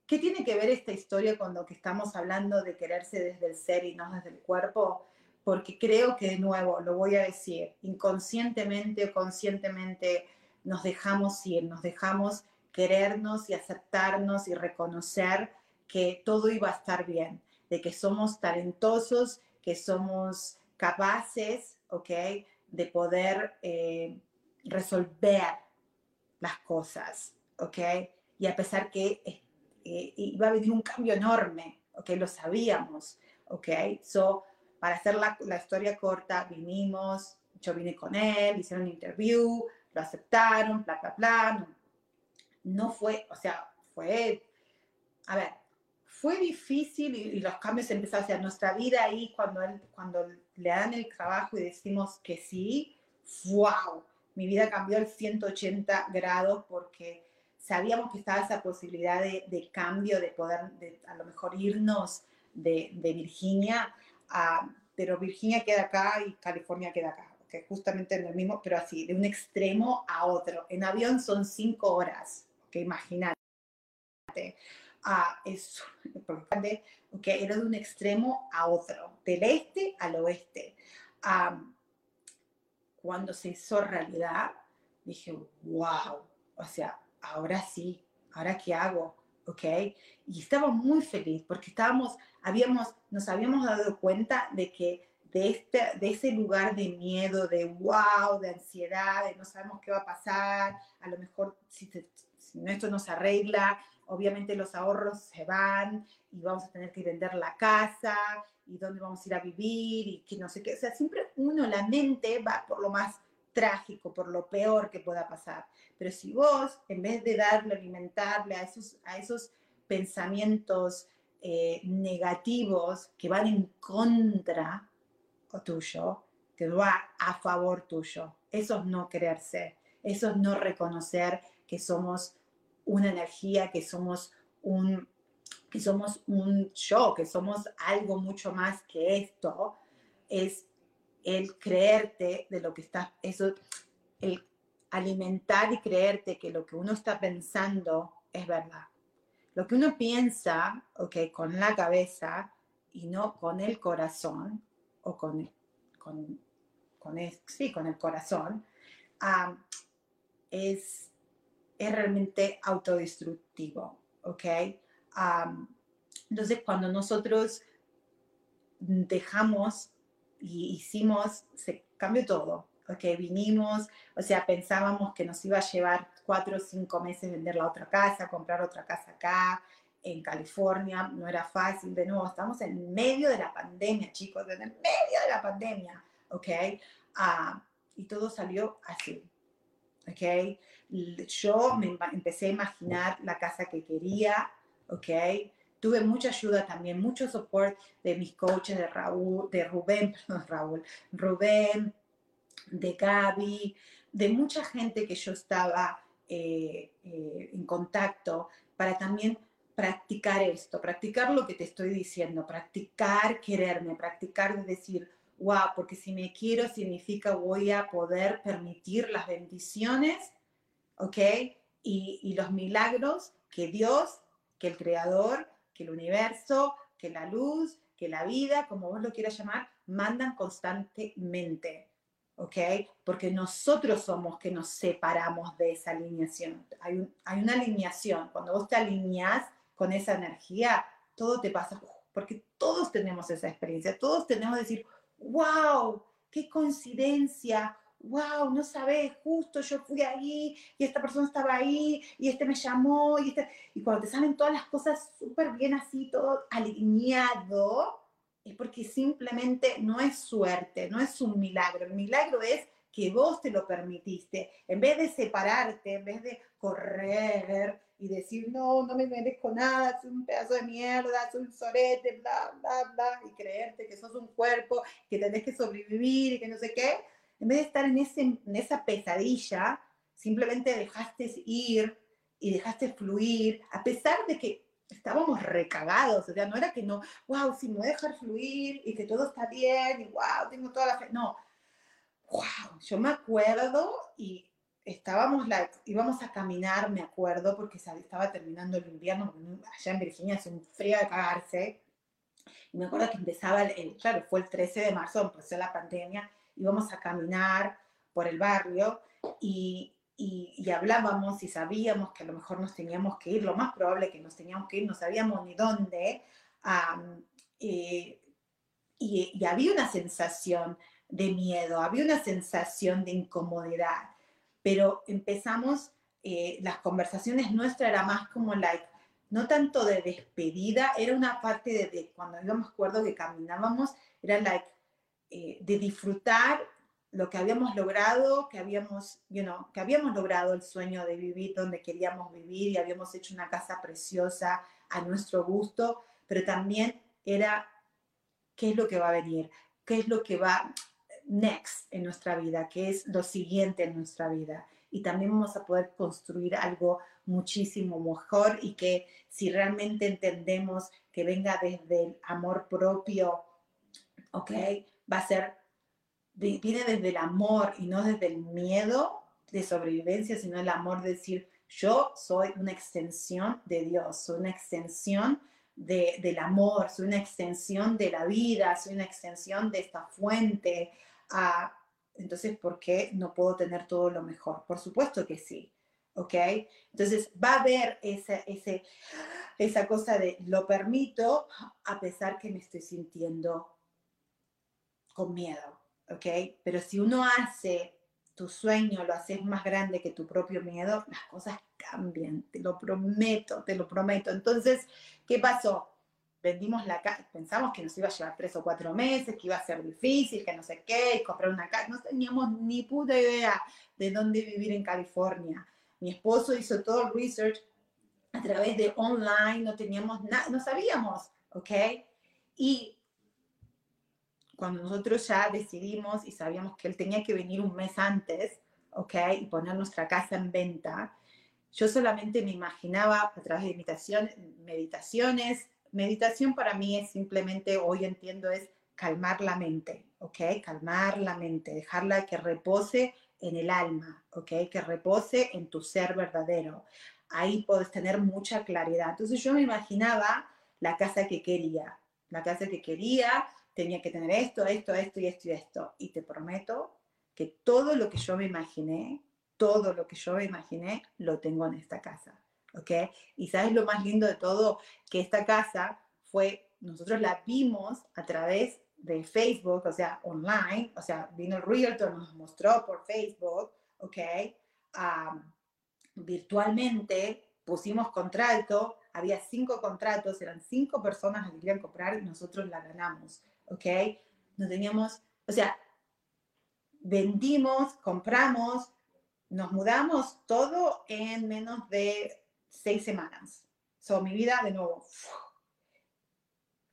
¿Qué tiene que ver esta historia con lo que estamos hablando de quererse desde el ser y no desde el cuerpo? Porque creo que de nuevo, lo voy a decir, inconscientemente o conscientemente nos dejamos ir, nos dejamos querernos y aceptarnos y reconocer que todo iba a estar bien, de que somos talentosos, que somos capaces, ¿ok? De poder eh, resolver las cosas, ¿ok? Y a pesar que eh, iba a venir un cambio enorme, ¿ok? Lo sabíamos, ¿ok? So, para hacer la, historia corta, vinimos, yo vine con él, hicieron un interview, lo aceptaron, bla, bla, bla. No, fue, o sea, fue, a ver, fue difícil y, los cambios empezaron a hacer. Nuestra vida ahí, cuando, él, cuando le dan el trabajo y decimos que sí, wow, mi vida cambió al 180 grados porque sabíamos que estaba esa posibilidad de, cambio, de poder de, a lo mejor irnos de, de Virginia pero Virginia queda acá y California queda acá, que justamente en el mismo, pero así, de un extremo a otro. En avión son cinco horas, que imagínate. Ah, es que era de un extremo a otro, del este al oeste. cuando se hizo realidad, dije, wow, o sea, ahora sí, ahora qué hago, ¿ok? Y estaba muy feliz porque estábamos, habíamos, nos habíamos dado cuenta de que de, este, de ese lugar de miedo, de wow, de ansiedad, de no sabemos qué va a pasar, a lo mejor si, si esto no se arregla, obviamente los ahorros se van y vamos a tener que vender la casa y dónde vamos a ir a vivir y que no sé qué. O sea, siempre uno, la mente va por lo más trágico, por lo peor que pueda pasar. Pero si vos, en vez de darle, alimentarle a esos, a esos pensamientos eh, negativos que van en contra tuyo, que va a favor tuyo, eso es no creerse, eso es no reconocer que somos una energía, que somos un, que somos un yo, que somos algo mucho más que esto, es el creerte de lo que está, eso, el alimentar y creerte que lo que uno está pensando es verdad. Lo que uno piensa, ok, con la cabeza y no con el corazón, o con, con, con, el, sí, con el corazón, es, es realmente autodestructivo, ok. entonces, cuando nosotros dejamos y hicimos, se cambió todo. Ok, vinimos, o sea, pensábamos que nos iba a llevar cuatro o cinco meses vender la otra casa, comprar otra casa acá, en California, no era fácil, de nuevo, estamos en medio de la pandemia, chicos, en medio de la pandemia, ¿ok? Uh, y todo salió así, ¿ok? Yo me empecé a imaginar la casa que quería, ¿ok? Tuve mucha ayuda también, mucho support de mis coaches, de Raúl, de Rubén, [laughs] perdón, Raúl, Rubén, de Gaby, de mucha gente que yo estaba eh, eh, en contacto para también practicar esto, practicar lo que te estoy diciendo, practicar quererme, practicar decir, wow, porque si me quiero significa voy a poder permitir las bendiciones, ¿ok? Y, y los milagros que Dios, que el Creador, que el universo, que la luz, que la vida, como vos lo quieras llamar, mandan constantemente. ¿Ok? Porque nosotros somos que nos separamos de esa alineación. Hay, hay una alineación. Cuando vos te alineás con esa energía, todo te pasa. Porque todos tenemos esa experiencia. Todos tenemos que decir, wow, qué coincidencia wow, no sabes, justo yo fui ahí y esta persona estaba ahí y este me llamó y, este... y cuando te salen todas las cosas súper bien así, todo alineado, es porque simplemente no es suerte, no es un milagro. El milagro es que vos te lo permitiste. En vez de separarte, en vez de correr y decir, no, no me merezco nada, soy un pedazo de mierda, soy un sorete, bla, bla, bla, y creerte que sos un cuerpo, que tenés que sobrevivir y que no sé qué, en vez de estar en, ese, en esa pesadilla, simplemente dejaste ir y dejaste fluir, a pesar de que estábamos recagados, o sea, no era que no, wow, si me voy a dejar fluir y que todo está bien, y wow, tengo toda la fe, no, wow, yo me acuerdo y estábamos, la, íbamos a caminar, me acuerdo, porque estaba terminando el invierno, allá en Virginia hace un frío de cagarse, y me acuerdo que empezaba, el, claro, fue el 13 de marzo, empezó la pandemia, íbamos a caminar por el barrio y, y, hablábamos y sabíamos que a lo mejor nos teníamos que ir, lo más probable que nos teníamos que ir, no sabíamos ni dónde, eh, y, y, había una sensación de miedo, había una sensación de incomodidad, pero empezamos, eh, las conversaciones nuestras era más como like, no tanto de despedida, era una parte de, de cuando me acuerdo que caminábamos, era like, eh, de disfrutar lo que habíamos logrado, que habíamos, you know, que habíamos logrado el sueño de vivir donde queríamos vivir y habíamos hecho una casa preciosa a nuestro gusto, pero también era qué es lo que va a venir, qué es lo que va next en nuestra vida, qué es lo siguiente en nuestra vida. Y también vamos a poder construir algo muchísimo mejor y que si realmente entendemos que venga desde el amor propio, ¿ok? Va a ser, viene desde el amor y no desde el miedo de sobrevivencia, sino el amor de decir, yo soy una extensión de Dios, soy una extensión de, del amor, soy una extensión de la vida, soy una extensión de esta fuente. Ah, entonces, ¿por qué no puedo tener todo lo mejor? Por supuesto que sí. ¿ok? Entonces va a haber ese, ese, esa cosa de lo permito a pesar que me estoy sintiendo con miedo, ¿ok? Pero si uno hace tu sueño, lo haces más grande que tu propio miedo, las cosas cambian, te lo prometo, te lo prometo. Entonces, ¿qué pasó? Vendimos la casa, pensamos que nos iba a llevar tres o cuatro meses, que iba a ser difícil, que no sé qué, y comprar una casa. No teníamos ni puta idea de dónde vivir en California. Mi esposo hizo todo el research a través de online, no teníamos nada, no sabíamos, ¿ok? Y cuando nosotros ya decidimos y sabíamos que él tenía que venir un mes antes, ¿ok? Y poner nuestra casa en venta, yo solamente me imaginaba a través de meditación, meditaciones. Meditación para mí es simplemente, hoy entiendo, es calmar la mente, ¿ok? Calmar la mente, dejarla que repose en el alma, ¿ok? Que repose en tu ser verdadero. Ahí puedes tener mucha claridad. Entonces yo me imaginaba la casa que quería, la casa que quería, tenía que tener esto, esto, esto y esto y esto. Y te prometo que todo lo que yo me imaginé, todo lo que yo me imaginé, lo tengo en esta casa, ¿ok? Y sabes lo más lindo de todo, que esta casa fue, nosotros la vimos a través de Facebook, o sea, online, o sea, vino el realtor, nos mostró por Facebook, ¿ok? virtualmente pusimos contrato, había cinco contratos, eran cinco personas que querían comprar y nosotros la ganamos, ¿ok? No teníamos, o sea, vendimos, compramos, nos mudamos todo en menos de seis semanas. So, mi vida de nuevo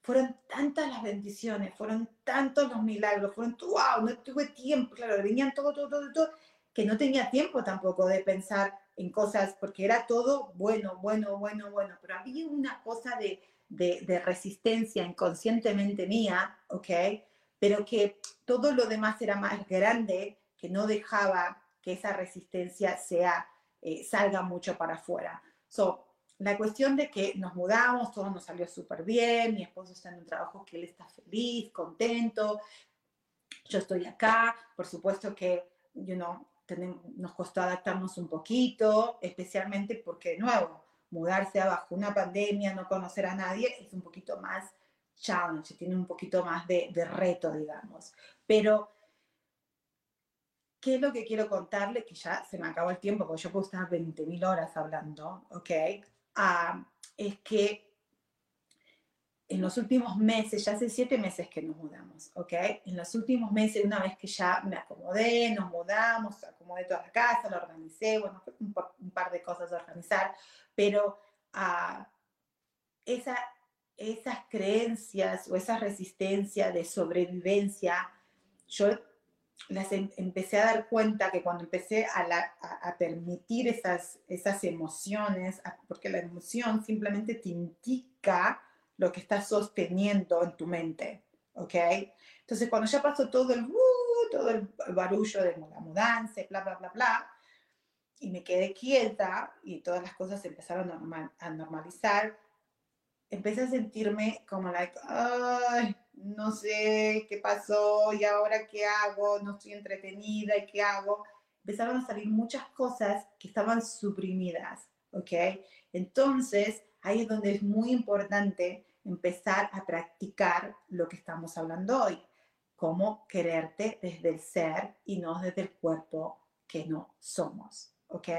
fueron tantas las bendiciones, fueron tantos los milagros, fueron, wow, no tuve tiempo, claro, venían todo, todo, todo, todo, que no tenía tiempo tampoco de pensar en cosas, porque era todo bueno, bueno, bueno, bueno, pero había una cosa de, de, resistencia inconscientemente mía, ¿ok? Pero que todo lo demás era más grande, que no dejaba que esa resistencia sea, eh, salga mucho para afuera. So, la cuestión de que nos mudamos, todo nos salió súper bien, mi esposo está en un trabajo que él está feliz, contento, yo estoy acá, por supuesto que, you know, nos costó adaptarnos un poquito, especialmente porque, de nuevo, mudarse bajo una pandemia, no conocer a nadie, es un poquito más challenge, tiene un poquito más de, de reto, digamos. Pero, ¿qué es lo que quiero contarle? Que ya se me acabó el tiempo, porque yo puedo estar 20.000 horas hablando, ¿ok? es que en los últimos meses, ya hace siete meses que nos mudamos, ¿ok? En los últimos meses, una vez que ya me acomodé, nos mudamos, acomodé toda la casa, lo organicé, bueno, un, un par de cosas a organizar, pero uh, esa, esas creencias o esa resistencia de sobrevivencia, yo las em, empecé a dar cuenta que cuando empecé a, permitir esas, esas emociones, porque la emoción simplemente te indica lo que estás sosteniendo en tu mente, ¿ok? Entonces cuando ya pasó todo el, uh, todo el barullo de la mudanza, bla, bla, bla, bla, y me quedé quieta y todas las cosas empezaron a normalizar, empecé a sentirme como like, ay, no sé qué pasó y ahora qué hago, no estoy entretenida y qué hago. Empezaron a salir muchas cosas que estaban suprimidas, ¿ok? Entonces, ahí es donde es muy importante empezar a practicar lo que estamos hablando hoy, cómo quererte desde el ser y no desde el cuerpo que no somos, ¿ok?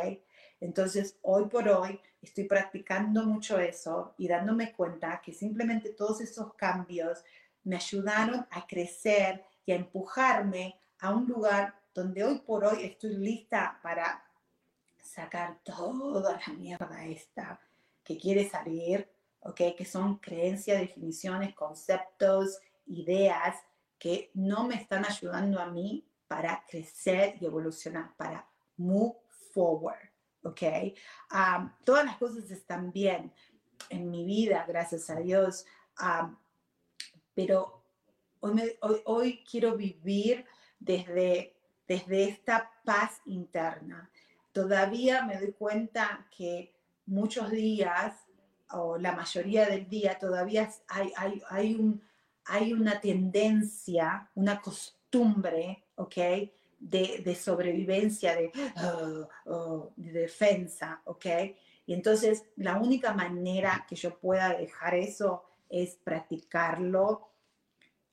Entonces, hoy por hoy estoy practicando mucho eso y dándome cuenta que simplemente todos esos cambios me ayudaron a crecer y a empujarme a un lugar donde hoy por hoy estoy lista para sacar toda la mierda esta que quiere salir, ¿ok? Que son creencias, definiciones, conceptos, ideas que no me están ayudando a mí para crecer y evolucionar, para move forward. ¿ok? todas las cosas están bien en mi vida, gracias a Dios, pero hoy, hoy, quiero vivir desde, desde esta paz interna. Todavía me doy cuenta que muchos días, o la mayoría del día, todavía hay, hay, hay, un, hay una tendencia, una costumbre, ¿ok? de, sobrevivencia, de, [gasps] oh, oh, de defensa, ¿ok? Y entonces la única manera que yo pueda dejar eso es practicarlo,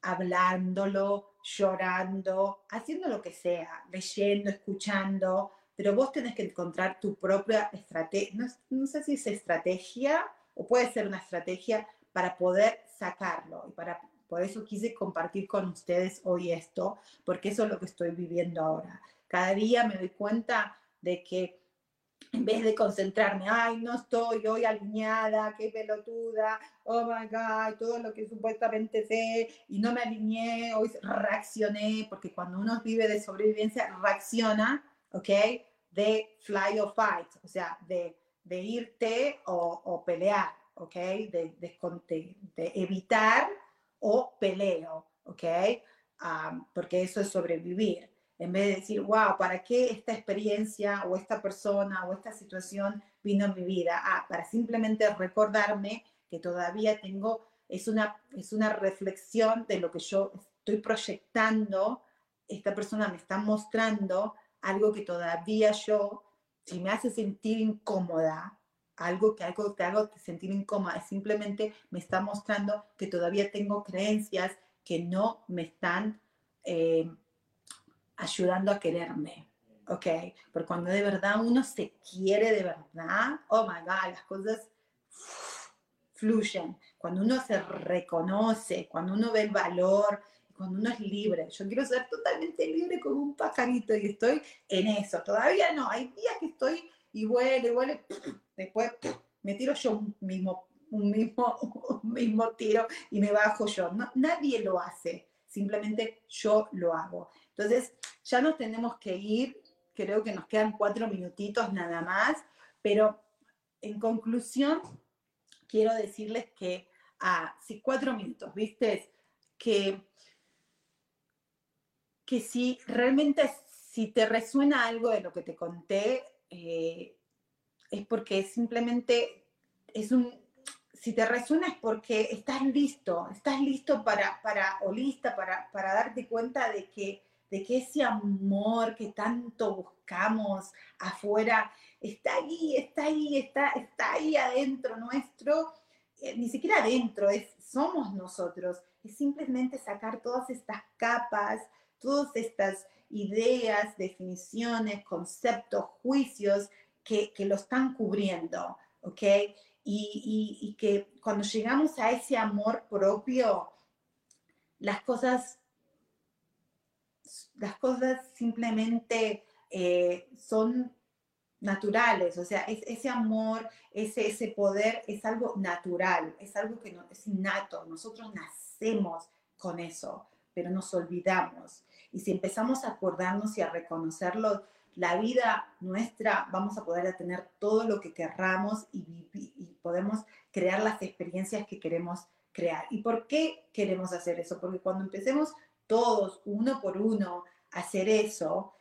hablándolo, llorando, haciendo lo que sea, leyendo, escuchando, pero vos tenés que encontrar tu propia estrategia, no, sé si es estrategia o puede ser una estrategia para poder sacarlo. Y para, por eso quise compartir con ustedes hoy esto, porque eso es lo que estoy viviendo ahora. Cada día me doy cuenta de que en vez de concentrarme, ay, no estoy hoy alineada, qué pelotuda, oh my God, todo lo que supuestamente sé y no me alineé, hoy reaccioné, porque cuando uno vive de sobrevivencia, reacciona, ¿ok? De fly or fight, o sea, de, de irte o, pelear, ¿ok? De, de, de, evitar o peleo, ¿ok? Porque eso es sobrevivir en vez de decir, wow, ¿para qué esta experiencia o esta persona o esta situación vino a mi vida? Ah, para simplemente recordarme que todavía tengo, es una, es una reflexión de lo que yo estoy proyectando, esta persona me está mostrando algo que todavía yo, si me hace sentir incómoda, algo que algo te hago sentir incómoda, simplemente me está mostrando que todavía tengo creencias que no me están eh, ayudando a quererme, ¿ok? Porque cuando de verdad uno se quiere de verdad, oh my God, las cosas fluyen. Cuando uno se reconoce, cuando uno ve el valor, cuando uno es libre. Yo quiero ser totalmente libre como un pajarito y estoy en eso. Todavía no, hay días que estoy y vuelo y vuelo, [clears throat] después [clears throat] me tiro yo mismo, un mismo, [laughs] un mismo tiro y me bajo yo. Nadie lo hace, simplemente yo lo hago. Entonces, ya nos tenemos que ir, creo que nos quedan cuatro minutitos nada más, pero en conclusión, quiero decirles que, ah, sí, cuatro minutos, ¿viste? Que, que si realmente, si te resuena algo de lo que te conté, eh, es porque simplemente es un, si te resuena es porque estás listo, estás listo para, para o lista para, para darte cuenta de que de que ese amor que tanto buscamos afuera está ahí, está ahí, está, está ahí adentro nuestro, eh, ni siquiera adentro, es, somos nosotros, es simplemente sacar todas estas capas, todas estas ideas, definiciones, conceptos, juicios que, lo están cubriendo, ¿ok? Y, y que cuando llegamos a ese amor propio, las cosas las cosas simplemente eh, son naturales, o sea, ese amor, ese, ese poder es algo natural, es algo que es innato, nosotros nacemos con eso, pero nos olvidamos. Y si empezamos a acordarnos y a reconocerlo, la vida nuestra vamos a poder tener todo lo que querramos y, y podemos crear las experiencias que queremos crear. ¿Y por qué queremos hacer eso? Porque cuando empecemos todos, uno por uno, hacer eso,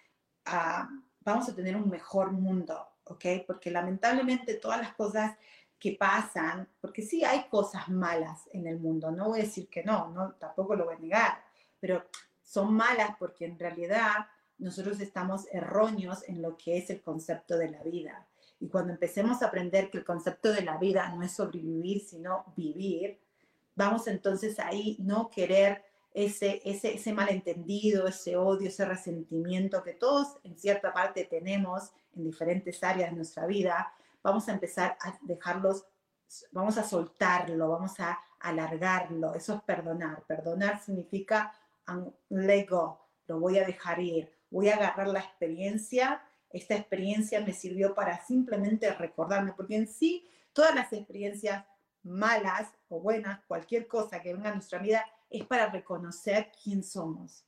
ah, vamos a tener un mejor mundo, ¿ok? Porque lamentablemente todas las cosas que pasan, porque sí hay cosas malas en el mundo, no voy a decir que no, no tampoco lo voy a negar, pero son malas porque en realidad nosotros estamos erróneos en lo que es el concepto de la vida. Y cuando empecemos a aprender que el concepto de la vida no es sobrevivir, sino vivir, vamos entonces ahí no querer ese, ese, ese malentendido, ese odio, ese resentimiento que todos en cierta parte tenemos en diferentes áreas de nuestra vida, vamos a empezar a dejarlos, vamos a soltarlo, vamos a alargarlo. Eso es perdonar. Perdonar significa let go, lo voy a dejar ir, voy a agarrar la experiencia. Esta experiencia me sirvió para simplemente recordarme, porque en sí todas las experiencias malas o buenas, cualquier cosa que venga a nuestra vida, es para reconocer quién somos.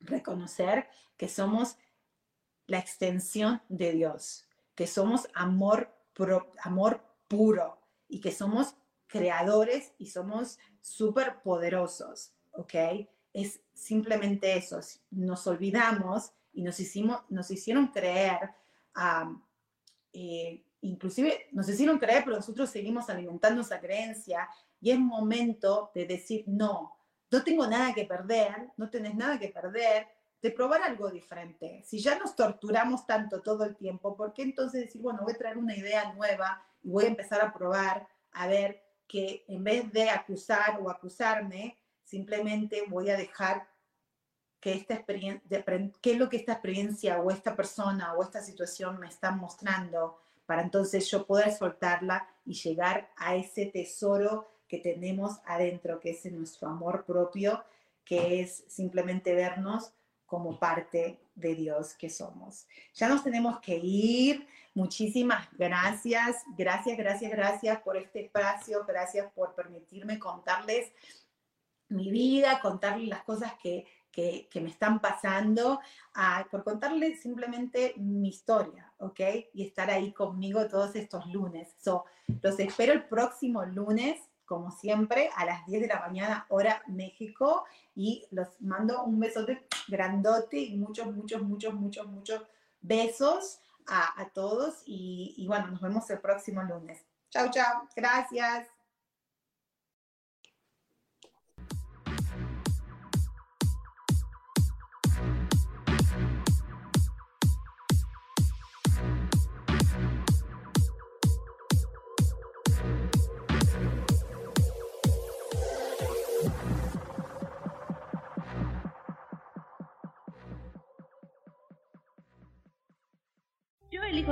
Reconocer que somos la extensión de Dios, que somos amor, amor puro y que somos creadores y somos súper poderosos, ¿ok? Es simplemente eso. Nos olvidamos y nos, hicimos, nos hicieron creer, eh, inclusive nos hicieron creer, pero nosotros seguimos alimentando esa creencia y es momento de decir, no, no tengo nada que perder, no tenés nada que perder, de probar algo diferente. Si ya nos torturamos tanto todo el tiempo, ¿por qué entonces decir, bueno, voy a traer una idea nueva y voy a empezar a probar, a ver que en vez de acusar o acusarme, simplemente voy a dejar que esta experiencia, qué es lo que esta experiencia o esta persona o esta situación me está mostrando para entonces yo poder soltarla y llegar a ese tesoro que tenemos adentro, que es nuestro amor propio, que es simplemente vernos como parte de Dios que somos. Ya nos tenemos que ir. Muchísimas gracias, gracias, gracias, gracias por este espacio, gracias por permitirme contarles mi vida, contarles las cosas que, que, me están pasando, por contarles simplemente mi historia, ¿ok? Y estar ahí conmigo todos estos lunes. So, los espero el próximo lunes como siempre, a las 10 de la mañana, hora México. Y los mando un besote grandote y muchos, muchos, muchos, muchos, muchos besos a, todos. Y, y bueno, nos vemos el próximo lunes. Chao, chao. Gracias.